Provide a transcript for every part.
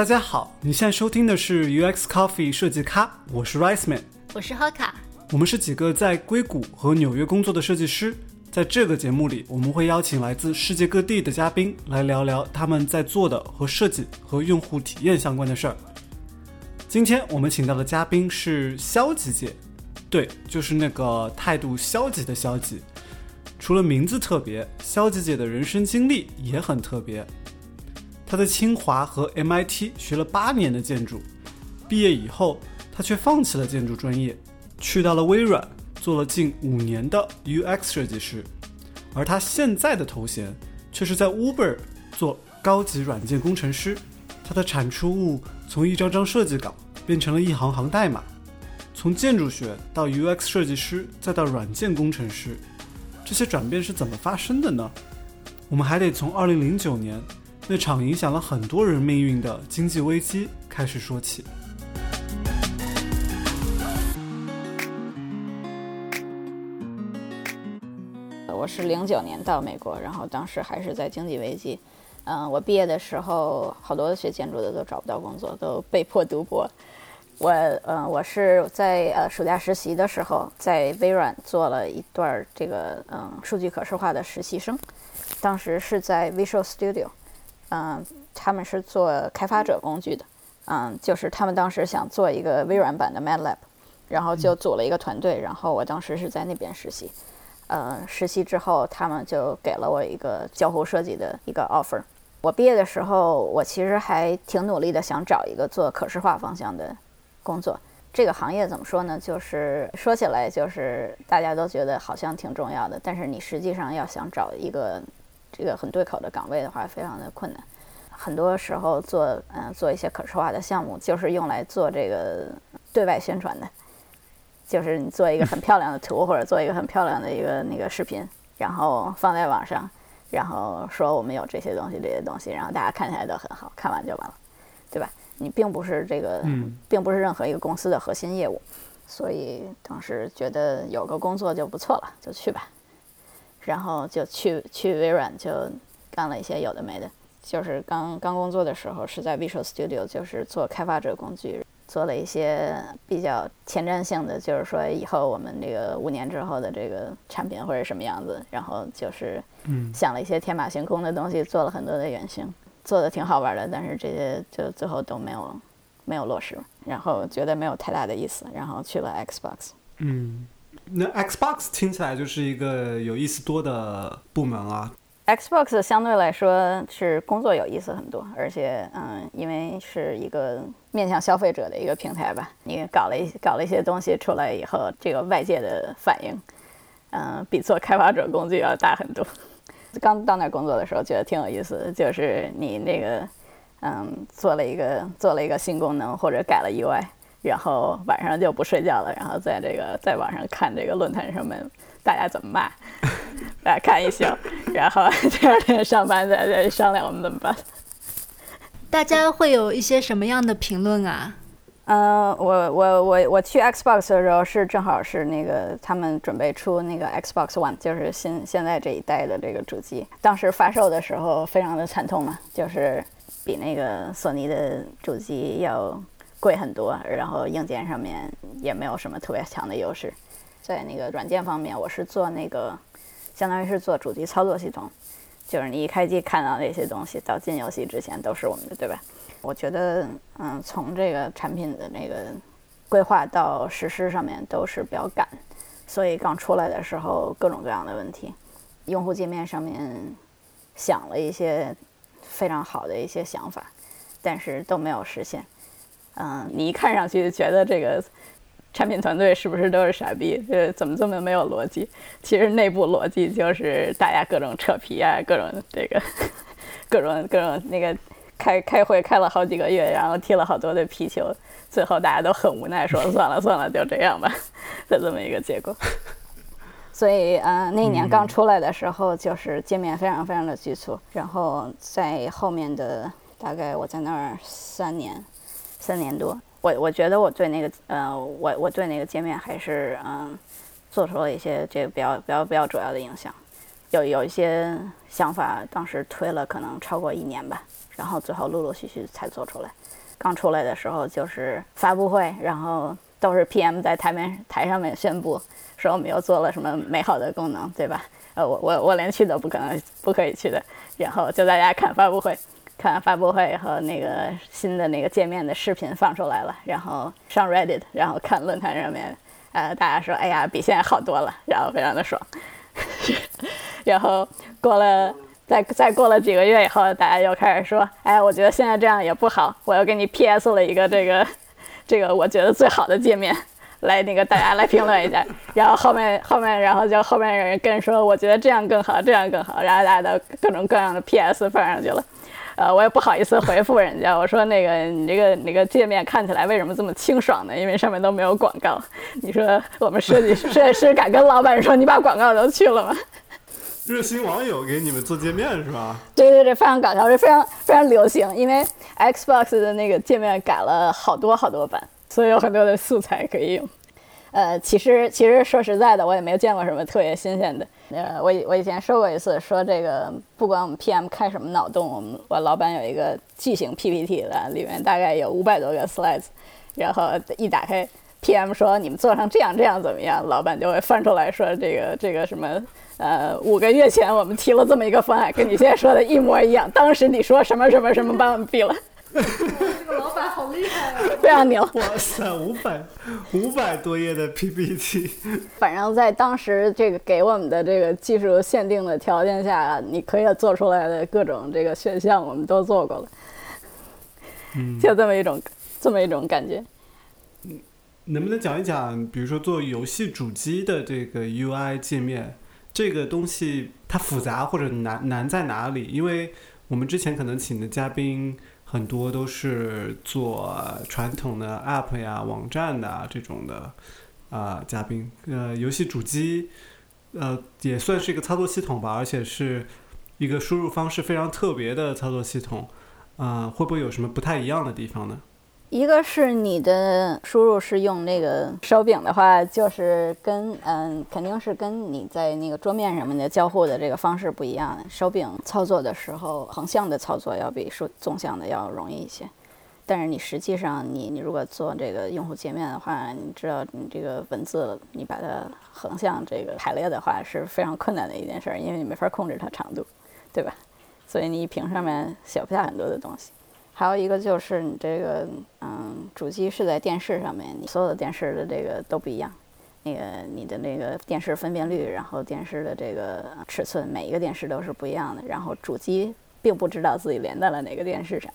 大家好，你现在收听的是 UX Coffee 设计咖，我是 Rice Man，我是 Hoka，我们是几个在硅谷和纽约工作的设计师。在这个节目里，我们会邀请来自世界各地的嘉宾来聊聊他们在做的和设计和用户体验相关的事儿。今天我们请到的嘉宾是消极姐，对，就是那个态度消极的消极。除了名字特别，消极姐的人生经历也很特别。他在清华和 MIT 学了八年的建筑，毕业以后，他却放弃了建筑专业，去到了微软。做了近五年的 UX 设计师，而他现在的头衔却是在 Uber 做高级软件工程师。他的产出物从一张张设计稿变成了一行行代码。从建筑学到 UX 设计师，再到软件工程师，这些转变是怎么发生的呢？我们还得从2009年那场影响了很多人命运的经济危机开始说起。我是零九年到美国，然后当时还是在经济危机。嗯，我毕业的时候，好多学建筑的都找不到工作，都被迫读博。我，嗯，我是在呃暑假实习的时候，在微软做了一段这个嗯数据可视化的实习生。当时是在 Visual Studio，嗯，他们是做开发者工具的，嗯，就是他们当时想做一个微软版的 MATLAB，然后就组了一个团队，然后我当时是在那边实习。呃，实习之后，他们就给了我一个交互设计的一个 offer。我毕业的时候，我其实还挺努力的，想找一个做可视化方向的工作。这个行业怎么说呢？就是说起来，就是大家都觉得好像挺重要的，但是你实际上要想找一个这个很对口的岗位的话，非常的困难。很多时候做嗯做一些可视化的项目，就是用来做这个对外宣传的。就是你做一个很漂亮的图，或者做一个很漂亮的一个那个视频，然后放在网上，然后说我们有这些东西，这些东西，然后大家看起来都很好，看完就完了，对吧？你并不是这个，并不是任何一个公司的核心业务，所以当时觉得有个工作就不错了，就去吧。然后就去去微软，就干了一些有的没的。就是刚刚工作的时候是在 Visual Studio，就是做开发者工具。做了一些比较前瞻性的，就是说以后我们这个五年之后的这个产品会是什么样子，然后就是想了一些天马行空的东西，做了很多的原型，做的挺好玩的，但是这些就最后都没有没有落实，然后觉得没有太大的意思，然后去了 Xbox。嗯，那 Xbox 听起来就是一个有意思多的部门啊。Xbox 相对来说是工作有意思很多，而且嗯，因为是一个面向消费者的一个平台吧，你搞了一搞了一些东西出来以后，这个外界的反应，嗯，比做开发者工具要大很多。刚到那工作的时候觉得挺有意思，就是你那个嗯，做了一个做了一个新功能或者改了 UI，然后晚上就不睡觉了，然后在这个在网上看这个论坛上面大家怎么骂。大家看一宿，然后第二天上班再再商量我们怎么办。大家会有一些什么样的评论啊？嗯，我我我我去 Xbox 的时候是正好是那个他们准备出那个 Xbox One，就是现现在这一代的这个主机。当时发售的时候非常的惨痛嘛，就是比那个索尼的主机要贵很多，然后硬件上面也没有什么特别强的优势。在那个软件方面，我是做那个。相当于是做主机操作系统，就是你一开机看到那些东西，到进游戏之前都是我们的，对吧？我觉得，嗯，从这个产品的那个规划到实施上面都是比较赶，所以刚出来的时候各种各样的问题，用户界面上面想了一些非常好的一些想法，但是都没有实现。嗯，你一看上去觉得这个。产品团队是不是都是傻逼？呃，怎么这么没有逻辑？其实内部逻辑就是大家各种扯皮啊，各种这个，各种各种那个开开会开了好几个月，然后踢了好多的皮球，最后大家都很无奈，说算了算了，就这样吧，的这么一个结果。所以，嗯，那一年刚出来的时候，就是界面非常非常的局促，然后在后面的大概我在那儿三年，三年多。我我觉得我对那个呃，我我对那个界面还是嗯，做出了一些这个比较比较比较主要的影响。有有一些想法，当时推了可能超过一年吧，然后最后陆陆续续才做出来。刚出来的时候就是发布会，然后都是 PM 在台面台上面宣布说我们又做了什么美好的功能，对吧？呃，我我我连去都不可能不可以去的，然后就大家看发布会，看完发布会和那个新的那个界面的视频放出来了，然后上 Reddit，然后看论坛上面，呃，大家说哎呀比现在好多了，然后非常的爽。然后过了，再再过了几个月以后，大家又开始说，哎，我觉得现在这样也不好，我又给你 PS 了一个这个，这个我觉得最好的界面，来那个大家来评论一下。然后后面后面，然后就后面有人跟说，我觉得这样更好，这样更好，然后大家都各种各样的 PS 放上去了。呃，我也不好意思回复人家，我说那个你这个那个界面看起来为什么这么清爽呢？因为上面都没有广告。你说我们设计设计师敢跟老板说你把广告都去了吗？热心网友给你们做界面是吧？对对对，非常搞笑，是非常非常流行。因为 Xbox 的那个界面改了好多好多版，所以有很多的素材可以用。呃，其实其实说实在的，我也没有见过什么特别新鲜的。呃，我我以前说过一次，说这个不管我们 PM 开什么脑洞，我们我老板有一个巨型 PPT 的，里面大概有五百多个 slides，然后一打开，PM 说你们做成这样这样怎么样，老板就会翻出来说这个这个什么呃五个月前我们提了这么一个方案，跟你现在说的一模一样，当时你说什么什么什么把我们毙了。这个老板好厉害啊！非常牛！哇塞，五百五百多页的 PPT，反正在当时这个给我们的这个技术限定的条件下，你可以做出来的各种这个选项，我们都做过了。嗯，就这么一种这么一种感觉。嗯能不能讲一讲，比如说做游戏主机的这个 UI 界面，这个东西它复杂或者难难在哪里？因为我们之前可能请的嘉宾。很多都是做传统的 App 呀、网站的这种的啊嘉宾，呃，游戏主机，呃，也算是一个操作系统吧，而且是一个输入方式非常特别的操作系统，啊，会不会有什么不太一样的地方呢？一个是你的输入是用那个手柄的话，就是跟嗯，肯定是跟你在那个桌面上面的交互的这个方式不一样。手柄操作的时候，横向的操作要比竖纵向的要容易一些。但是你实际上，你你如果做这个用户界面的话，你知道你这个文字你把它横向这个排列的话是非常困难的一件事，因为你没法控制它长度，对吧？所以你一屏上面写不下很多的东西。还有一个就是你这个，嗯，主机是在电视上面，你所有的电视的这个都不一样，那个你的那个电视分辨率，然后电视的这个尺寸，每一个电视都是不一样的。然后主机并不知道自己连在了哪个电视上，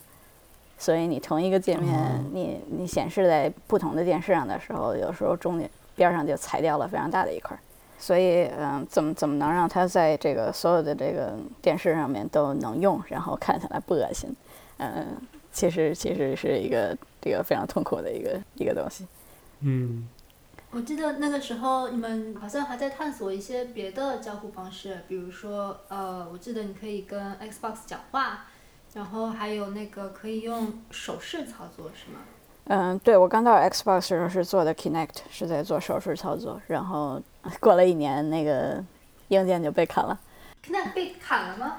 所以你同一个界面，你你显示在不同的电视上的时候，有时候中间边上就裁掉了非常大的一块。所以，嗯，怎么怎么能让它在这个所有的这个电视上面都能用，然后看起来不恶心，嗯。其实其实是一个这个非常痛苦的一个一个东西。嗯，我记得那个时候你们好像还在探索一些别的交互方式，比如说呃，我记得你可以跟 Xbox 讲话，然后还有那个可以用手势操作，是吗？嗯，对，我刚到 Xbox 时候是做的 Kinect，是在做手势操作，然后过了一年，那个硬件就被砍了。Kinect 被砍了吗？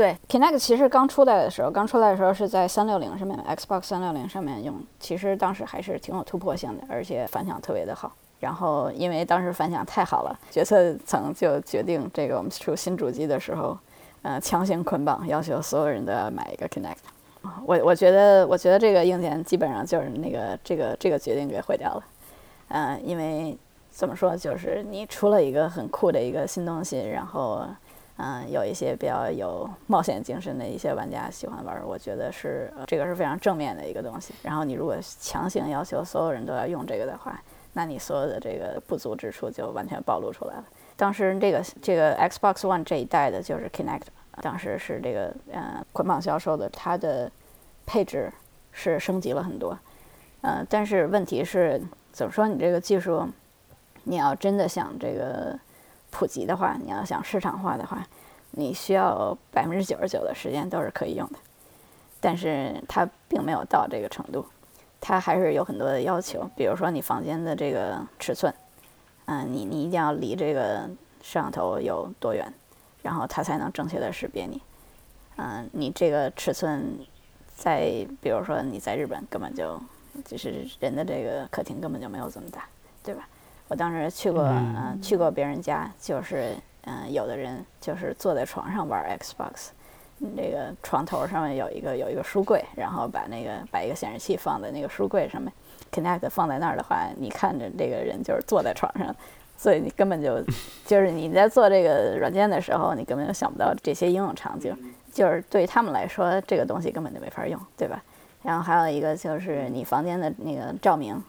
对，Kinect 其实刚出来的时候，刚出来的时候是在三六零上面，Xbox 三六零上面用，其实当时还是挺有突破性的，而且反响特别的好。然后因为当时反响太好了，决策层就决定这个我们出新主机的时候，呃，强行捆绑，要求所有人都要买一个 Kinect。我我觉得，我觉得这个硬件基本上就是那个这个这个决定给毁掉了。嗯，因为怎么说，就是你出了一个很酷的一个新东西，然后。嗯，有一些比较有冒险精神的一些玩家喜欢玩，我觉得是这个是非常正面的一个东西。然后你如果强行要求所有人都要用这个的话，那你所有的这个不足之处就完全暴露出来了。当时这个这个 Xbox One 这一代的就是 Kinect，当时是这个嗯捆绑销售的，它的配置是升级了很多。嗯，但是问题是怎么说？你这个技术，你要真的想这个。普及的话，你要想市场化的话，你需要百分之九十九的时间都是可以用的，但是它并没有到这个程度，它还是有很多的要求，比如说你房间的这个尺寸，嗯，你你一定要离这个摄像头有多远，然后它才能正确的识别你。嗯，你这个尺寸，在比如说你在日本根本就就是人的这个客厅根本就没有这么大，对吧？我当时去过，嗯，去过别人家，就是嗯，有的人就是坐在床上玩 Xbox，那个床头上面有一个有一个书柜，然后把那个把一个显示器放在那个书柜上面，Connect 放在那儿的话，你看着这个人就是坐在床上。所以你根本就，就是你在做这个软件的时候，你根本就想不到这些应用场景，就是对他们来说，这个东西根本就没法用，对吧？然后还有一个就是你房间的那个照明，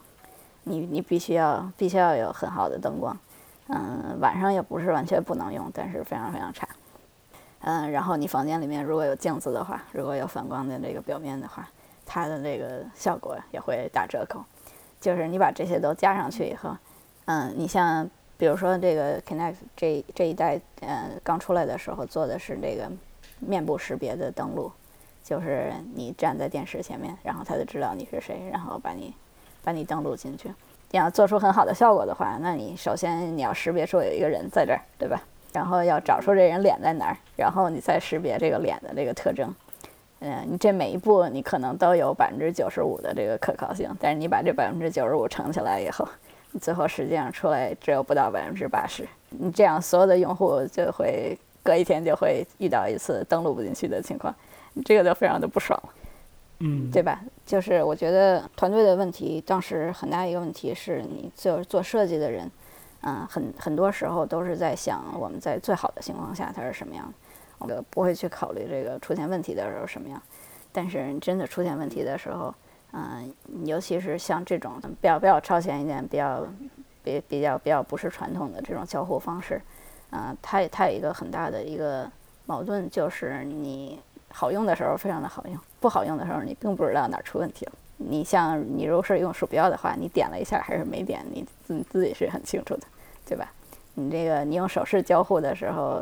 你你必须要必须要有很好的灯光，嗯，晚上也不是完全不能用，但是非常非常差，嗯，然后你房间里面如果有镜子的话，如果有反光的这个表面的话，它的这个效果也会打折扣，就是你把这些都加上去以后，嗯，你像。比如说这个 Connect 这这一代，呃，刚出来的时候做的是这个面部识别的登录，就是你站在电视前面，然后它就知道你是谁，然后把你把你登录进去。你要做出很好的效果的话，那你首先你要识别出有一个人在这儿，对吧？然后要找出这人脸在哪儿，然后你再识别这个脸的这个特征。嗯，你这每一步你可能都有百分之九十五的这个可靠性，但是你把这百分之九十五乘起来以后。最后实际上出来只有不到百分之八十，你这样所有的用户就会隔一天就会遇到一次登录不进去的情况，你这个就非常的不爽了，嗯，对吧？就是我觉得团队的问题，当时很大一个问题是你做做设计的人，嗯，很很多时候都是在想我们在最好的情况下它是什么样，我们不会去考虑这个出现问题的时候什么样，但是真的出现问题的时候。嗯，尤其是像这种比较比较超前一点、比较比比较比较不是传统的这种交互方式，嗯，它它有一个很大的一个矛盾，就是你好用的时候非常的好用，不好用的时候你并不知道哪儿出问题了。你像你如果是用鼠标的话，你点了一下还是没点，你自自己是很清楚的，对吧？你这个你用手势交互的时候，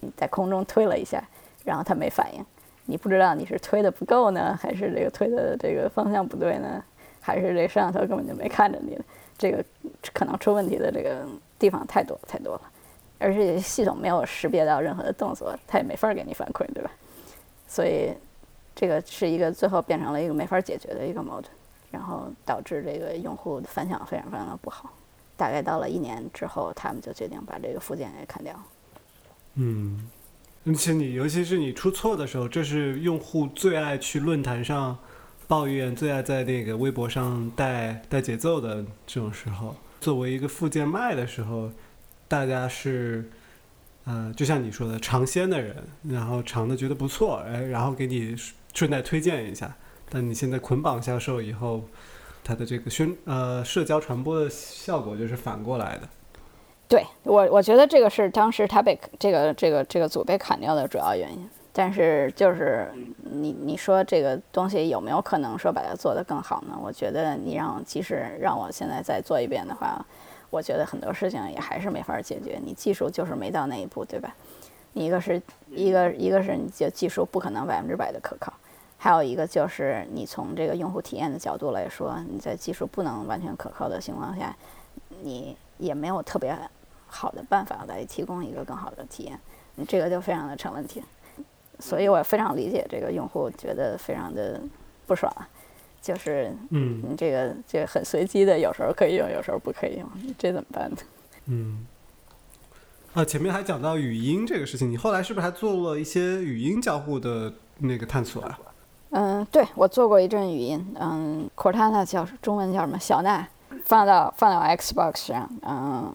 你在空中推了一下，然后它没反应。你不知道你是推的不够呢，还是这个推的这个方向不对呢，还是这摄像头根本就没看着你？这个可能出问题的这个地方太多太多了，而且系统没有识别到任何的动作，它也没法给你反馈，对吧？所以这个是一个最后变成了一个没法解决的一个矛盾，然后导致这个用户反响非常非常的不好。大概到了一年之后，他们就决定把这个附件给砍掉。嗯。而且你，尤其是你出错的时候，这是用户最爱去论坛上抱怨、最爱在那个微博上带带节奏的这种时候。作为一个附件卖的时候，大家是，呃，就像你说的，尝鲜的人，然后尝的觉得不错，哎，然后给你顺带推荐一下。但你现在捆绑销售以后，它的这个宣呃社交传播的效果就是反过来的。对我，我觉得这个是当时他被这个这个这个组被砍掉的主要原因。但是就是你你说这个东西有没有可能说把它做得更好呢？我觉得你让即使让我现在再做一遍的话，我觉得很多事情也还是没法解决。你技术就是没到那一步，对吧？你一个是一个一个是你就技术不可能百分之百的可靠，还有一个就是你从这个用户体验的角度来说，你在技术不能完全可靠的情况下，你也没有特别。好的办法来提供一个更好的体验，你这个就非常的成问题，所以我非常理解这个用户觉得非常的不爽，就是嗯，你这个这个很随机的，有时候可以用，有时候不可以用，这怎么办呢？嗯，啊，前面还讲到语音这个事情，你后来是不是还做了一些语音交互的那个探索啊？嗯，对我做过一阵语音，嗯，Cortana 叫中文叫什么？小娜，放到放到 Xbox 上，嗯。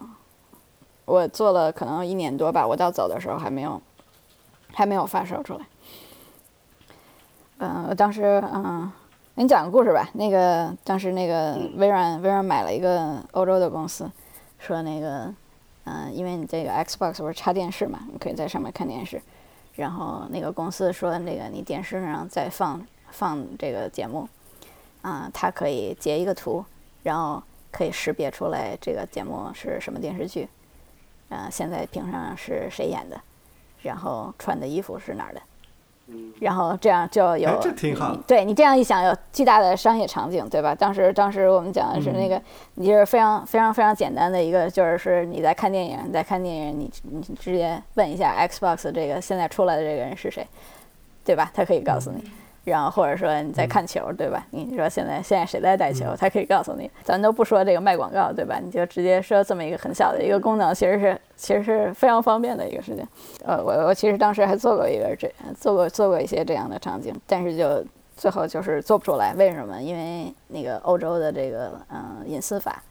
我做了可能一年多吧，我到走的时候还没有，还没有发售出来。嗯，我当时嗯，给你讲个故事吧。那个当时那个微软，微软买了一个欧洲的公司，说那个嗯，因为你这个 Xbox 不是插电视嘛，你可以在上面看电视。然后那个公司说，那个你电视上再放放这个节目，啊，它可以截一个图，然后可以识别出来这个节目是什么电视剧。嗯，现在屏上是谁演的？然后穿的衣服是哪儿的？然后这样就有哎这挺好对你这样一想，有巨大的商业场景，对吧？当时当时我们讲的是那个，你就是非常非常非常简单的一个，就是是你在看电影，你在看电影，你你直接问一下 Xbox 这个现在出来的这个人是谁，对吧？他可以告诉你。然后或者说你在看球，对吧？你说现在现在谁在带球，他可以告诉你。咱都不说这个卖广告，对吧？你就直接说这么一个很小的一个功能，其实是其实是非常方便的一个事情。呃，我我其实当时还做过一个这做过做过一些这样的场景，但是就最后就是做不出来。为什么？因为那个欧洲的这个嗯隐私法。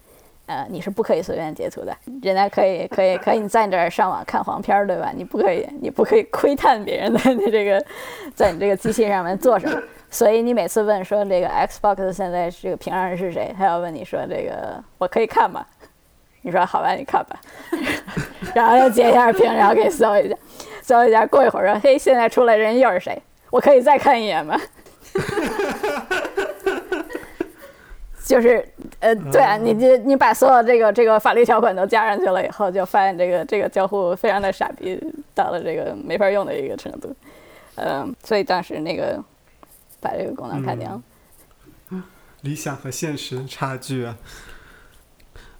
呃，你是不可以随便截图的，人家可以可以可以你在你这儿上网看黄片儿，对吧？你不可以你不可以窥探别人在你 这个在你这个机器上面做什么。所以你每次问说这个 Xbox 现在这个平上是谁，他要问你说这个我可以看吗？你说好吧，你看吧，然后又截一下屏，然后给搜一下，搜一下，过一会儿说嘿，现在出来人又是谁？我可以再看一眼吗？就是呃，对啊，你这你把所有这个这个法律条款都加上去了以后，就发现这个这个交互非常的傻逼，到了这个没法用的一个程度。嗯，所以当时那个把这个功能砍掉了。理想和现实差距啊。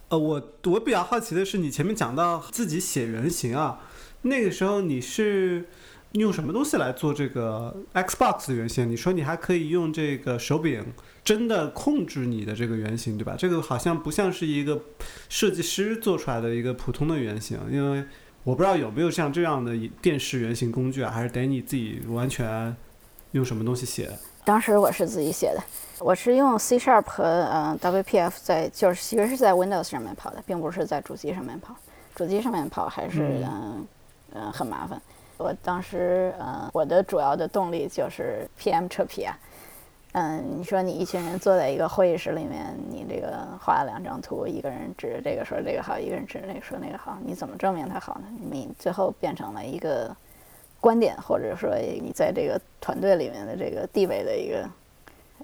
呃，我我比较好奇的是，你前面讲到自己写原型啊，那个时候你是用什么东西来做这个 Xbox 的原型？你说你还可以用这个手柄真的控制你的这个原型，对吧？这个好像不像是一个设计师做出来的一个普通的原型，因为我不知道有没有像这样的电视原型工具啊，还是得你自己完全用什么东西写的？当时我是自己写的，我是用 C Sharp 和嗯 WPF 在，就是其实是在 Windows 上面跑的，并不是在主机上面跑。主机上面跑还是嗯嗯很麻烦。我当时呃我的主要的动力就是 PM 扯皮啊。嗯，你说你一群人坐在一个会议室里面，你这个画了两张图，一个人指着这个说这个好，一个人指着那个说那个好，你怎么证明它好？呢？你最后变成了一个。观点，或者说你在这个团队里面的这个地位的一个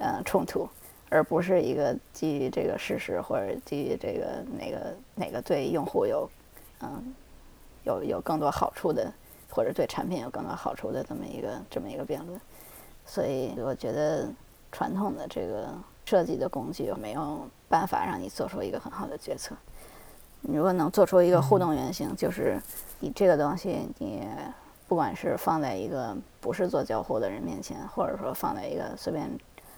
呃冲突，而不是一个基于这个事实或者基于这个哪个哪个对用户有嗯有有更多好？处的，或者对产品有更多好？处的这么一个这么一个辩论。所以我觉得传统的这个设计的工具没有办法让你做出一个很好的决策。你如果能做出一个互动原型，就是你这个东西你。不管是放在一个不是做交互的人面前，或者说放在一个随便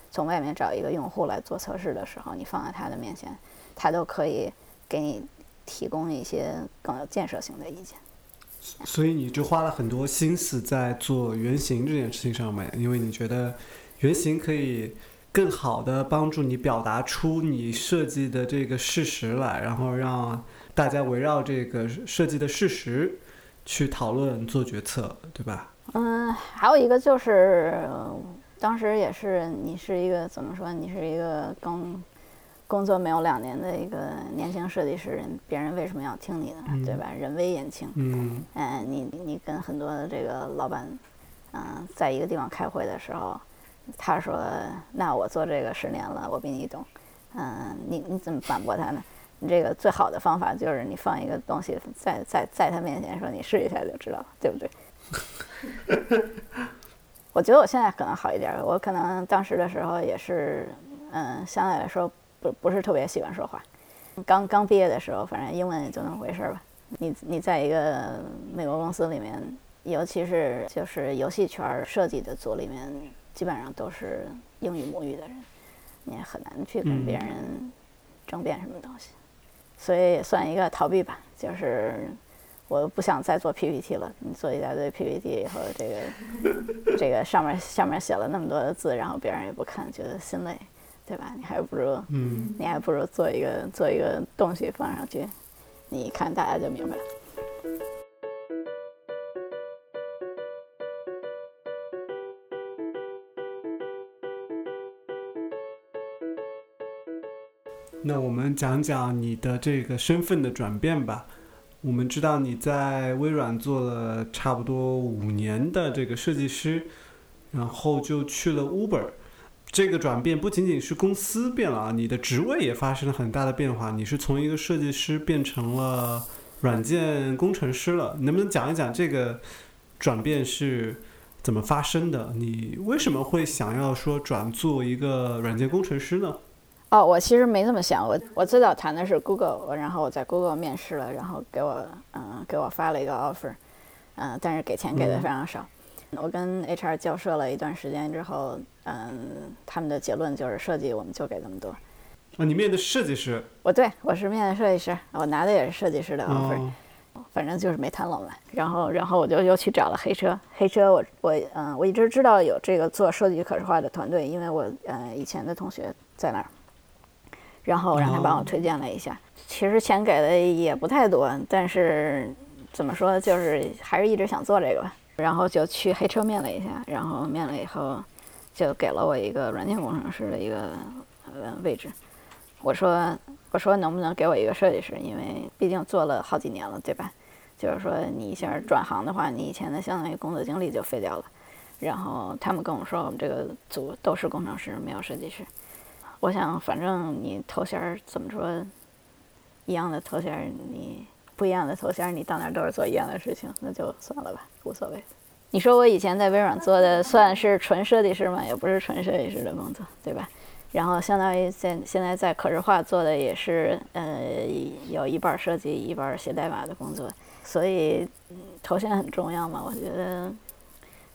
从外面找一个用户来做测试的时候，你放在他的面前，他都可以给你提供一些更有建设性的意见。所以你就花了很多心思在做原型这件事情上面，因为你觉得原型可以更好的帮助你表达出你设计的这个事实来，然后让大家围绕这个设计的事实。去讨论做决策，对吧？嗯，还有一个就是，当时也是你是一个怎么说？你是一个刚工作没有两年的一个年轻设计师，人别人为什么要听你的，对吧？人微言轻。嗯。嗯，你你跟很多的这个老板，嗯，在一个地方开会的时候，他说：“那我做这个十年了，我比你懂。”嗯，你你怎么反驳他呢？你这个最好的方法就是你放一个东西在在在他面前说你试一下就知道了，对不对？我觉得我现在可能好一点，我可能当时的时候也是，嗯，相对来说不不是特别喜欢说话。刚刚毕业的时候，反正英文也就那么回事吧。你你在一个美国公司里面，尤其是就是游戏圈设计的组里面，基本上都是英语母语的人，你也很难去跟别人争辩什么东西。所以也算一个逃避吧，就是我不想再做 PPT 了。你做一大堆 PPT 以后，这个这个上面上面写了那么多的字，然后别人也不看，觉得心累，对吧？你还不如，嗯，你还不如做一个做一个东西放上去，你一看大家就明白了。讲讲你的这个身份的转变吧。我们知道你在微软做了差不多五年的这个设计师，然后就去了 Uber。这个转变不仅仅是公司变了啊，你的职位也发生了很大的变化。你是从一个设计师变成了软件工程师了。能不能讲一讲这个转变是怎么发生的？你为什么会想要说转做一个软件工程师呢？哦，我其实没这么想，我我最早谈的是 Google，然后我在 Google 面试了，然后给我嗯给我发了一个 offer，嗯，但是给钱给的非常少。我跟 HR 交涉了一段时间之后，嗯，他们的结论就是设计我们就给这么多。啊，你面的设计师？我对我是面的设计师，我拿的也是设计师的 offer，、哦反正就是没谈拢嘛。然后然后我就又去找了黑车，黑车我我嗯我一直知道有这个做设计可视化的团队，因为我呃以前的同学在那儿，然后让他帮我哦推荐了一下。其实钱给的也不太多，但是怎么说就是还是一直想做这个吧。然后就去黑车面了一下，然后面了以后就给了我一个软件工程师的一个呃位置。我说我说能不能给我一个设计师？因为毕竟做了好几年了，对吧？就是说你一下转行的话，你以前的相当于工作经历就废掉了。然后他们跟我说，我们这个组都是工程师，没有设计师。我想，反正你头衔儿怎么说，一样的头衔儿，你不一样的头衔儿，你到哪儿都是做一样的事情，那就算了吧，无所谓。你说我以前在微软做的算是纯设计师吗？也不是纯设计师的工作，对吧？然后相当于现现在在可视化做的也是呃有一半儿设计一半儿写代码的工作，所以、头衔很重要嘛，我觉得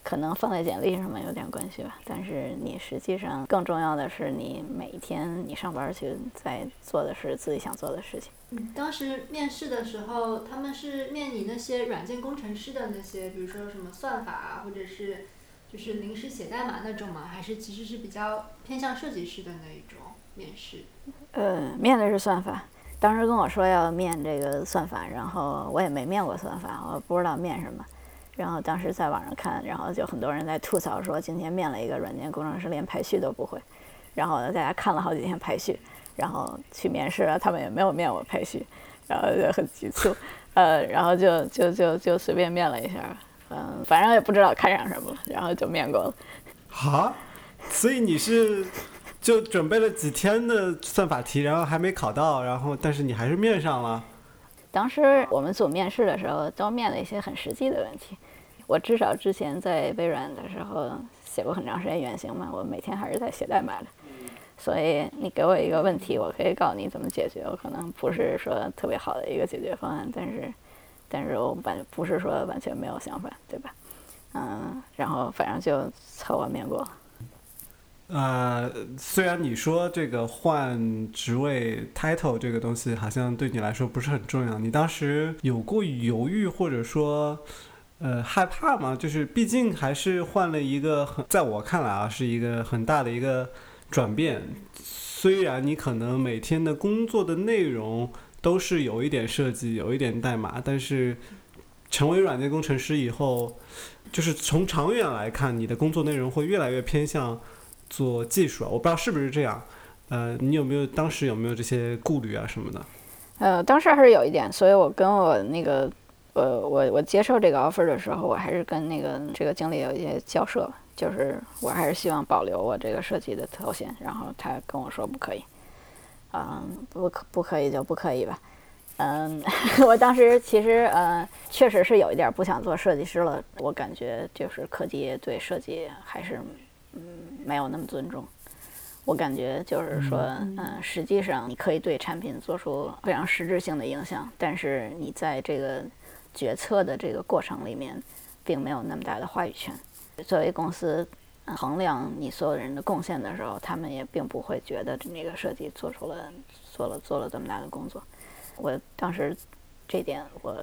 可能放在简历上面有点关系吧，但是你实际上更重要的是你每一天你上班去在做的是自己想做的事情。嗯，当时面试的时候，他们是面你那些软件工程师的那些，比如说什么算法啊，或者是就是临时写代码那种吗？还是其实是比较偏向设计师的那一种面试？呃，面的是算法，当时跟我说要面这个算法，然后我也没面过算法，我不知道面什么。然后当时在网上看，然后就很多人在吐槽说，今天面了一个软件工程师，连排序都不会。然后大家看了好几天排序，然后去面试了，他们也没有面我排序，然后就很急促，呃，然后就就就就随便面了一下，嗯，反正也不知道看上什么，然后就面过了。啊，所以你是就准备了几天的算法题，然后还没考到，然后但是你还是面上了。当时我们组面试的时候，都面了一些很实际的问题。我至少之前在微软的时候写过很长时间原型嘛，我每天还是在写代码的。所以你给我一个问题，我可以告诉你怎么解决。我可能不是说特别好的一个解决方案，但是，但是我完不是说完全没有想法，对吧？嗯，然后反正就凑合面过了。呃，虽然你说这个换职位 title 这个东西好像对你来说不是很重要，你当时有过犹豫或者说呃害怕吗？就是毕竟还是换了一个很，在我看来啊是一个很大的一个转变。虽然你可能每天的工作的内容都是有一点设计，有一点代码，但是成为软件工程师以后，就是从长远来看，你的工作内容会越来越偏向。做技术啊，我不知道是不是这样，呃，你有没有当时有没有这些顾虑啊什么的？呃，当时还是有一点，所以我跟我那个，呃，我我接受这个 offer 的时候，我还是跟那个这个经理有一些交涉，就是我还是希望保留我这个设计的头衔，然后他跟我说不可以，嗯，不可不可以就不可以吧，嗯，我当时其实呃确实是有一点不想做设计师了，我感觉就是科技对设计还是。嗯，没有那么尊重。我感觉就是说，嗯、呃，实际上你可以对产品做出非常实质性的影响，但是你在这个决策的这个过程里面，并没有那么大的话语权。作为公司、呃、衡量你所有人的贡献的时候，他们也并不会觉得那个设计做出了做了做了这么大的工作。我当时这点我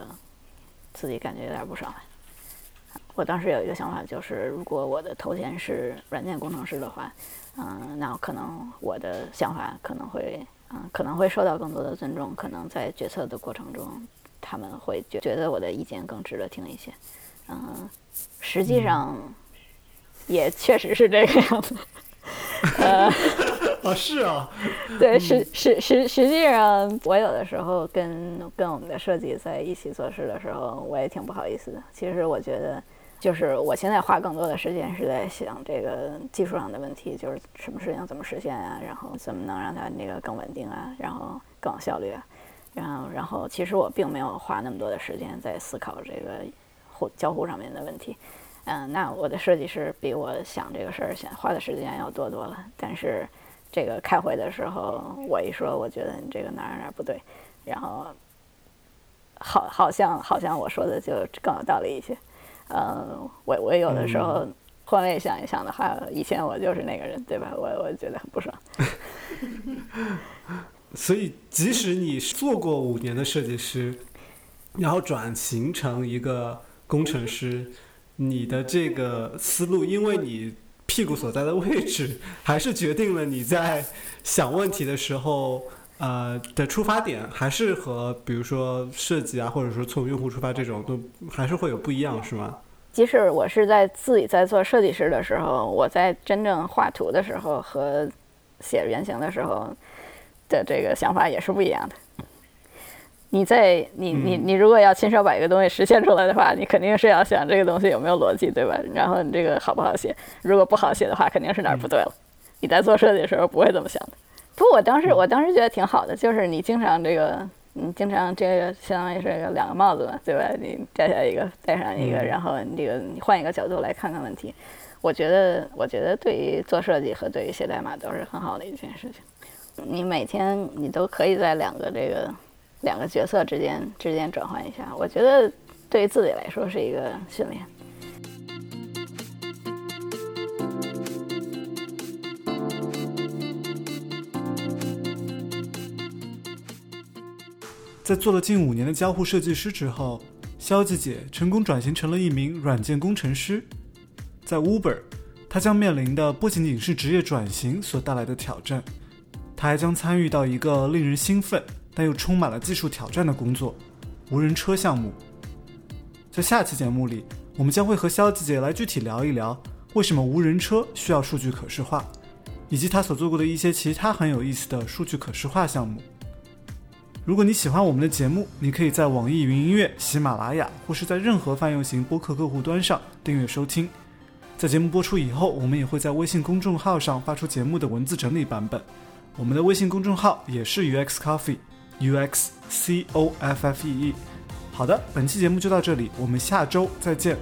自己感觉有点不爽。我当时有一个想法，就是如果我的头衔是软件工程师的话，嗯，那可能我的想法可能会，嗯，可能会受到更多的尊重，可能在决策的过程中，他们会觉觉得我的意见更值得听一些，嗯，实际上也确实是这个样子，呃，哦，是啊，对，实实实实际上，我有的时候跟跟我们的设计在一起做事的时候，我也挺不好意思的。其实我觉得。就是我现在花更多的时间是在想这个技术上的问题，就是什么事情怎么实现啊，然后怎么能让它那个更稳定啊，然后更有效率啊，然后然后其实我并没有花那么多的时间在思考这个互交互上面的问题，嗯，那我的设计师比我想这个事儿想花的时间要多多了。但是这个开会的时候，我一说，我觉得你这个哪儿哪儿不对，然后好好像好像我说的就更有道理一些。呃，我我有的时候换位想一想的话，以前我就是那个人，对吧？我我觉得很不爽。所以，即使你做过五年的设计师，然后转型成一个工程师，你的这个思路，因为你屁股所在的位置，还是决定了你在想问题的时候，呃的出发点，还是和比如说设计啊，或者说从用户出发这种，都还是会有不一样，是吗？即使我是在自己在做设计师的时候，我在真正画图的时候和写原型的时候。的这个想法也是不一样的。你在你你你如果要亲手把一个东西实现出来的话，你肯定是要想这个东西有没有逻辑，对吧？然后你这个好不好写？如果不好写的话，肯定是哪儿不对了。你在做设计的时候不会这么想的。不我当时我当时觉得挺好的，就是你经常这个，你经常这个相当于是个两个帽子嘛，对吧？你摘下一个，戴上一个，然后你这个你换一个角度来看看问题。我觉得我觉得对于做设计和对于写代码都是很好的一件事情。你每天你都可以在两个这个两个角色之间之间转换一下，我觉得对于自己来说是一个训练。在做了近五年的交互设计师之后，肖吉姐成功转型成了一名软件工程师。在 Uber，她将面临的不仅仅是职业转型所带来的挑战。她还将参与到一个令人兴奋但又充满了技术挑战的工作——无人车项目。在下期节目里，我们将会和肖吉姐来具体聊一聊为什么无人车需要数据可视化，以及他所做过的一些其他很有意思的数据可视化项目。如果你喜欢我们的节目，你可以在网易云音乐、喜马拉雅或是在任何泛用型播客客户端上订阅收听。在节目播出以后，我们也会在微信公众号上发出节目的文字整理版本。我们的微信公众号也是 UX Coffee，U X C O F F E E。好的，本期节目就到这里，我们下周再见。